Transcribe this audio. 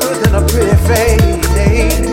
good than a pretty face.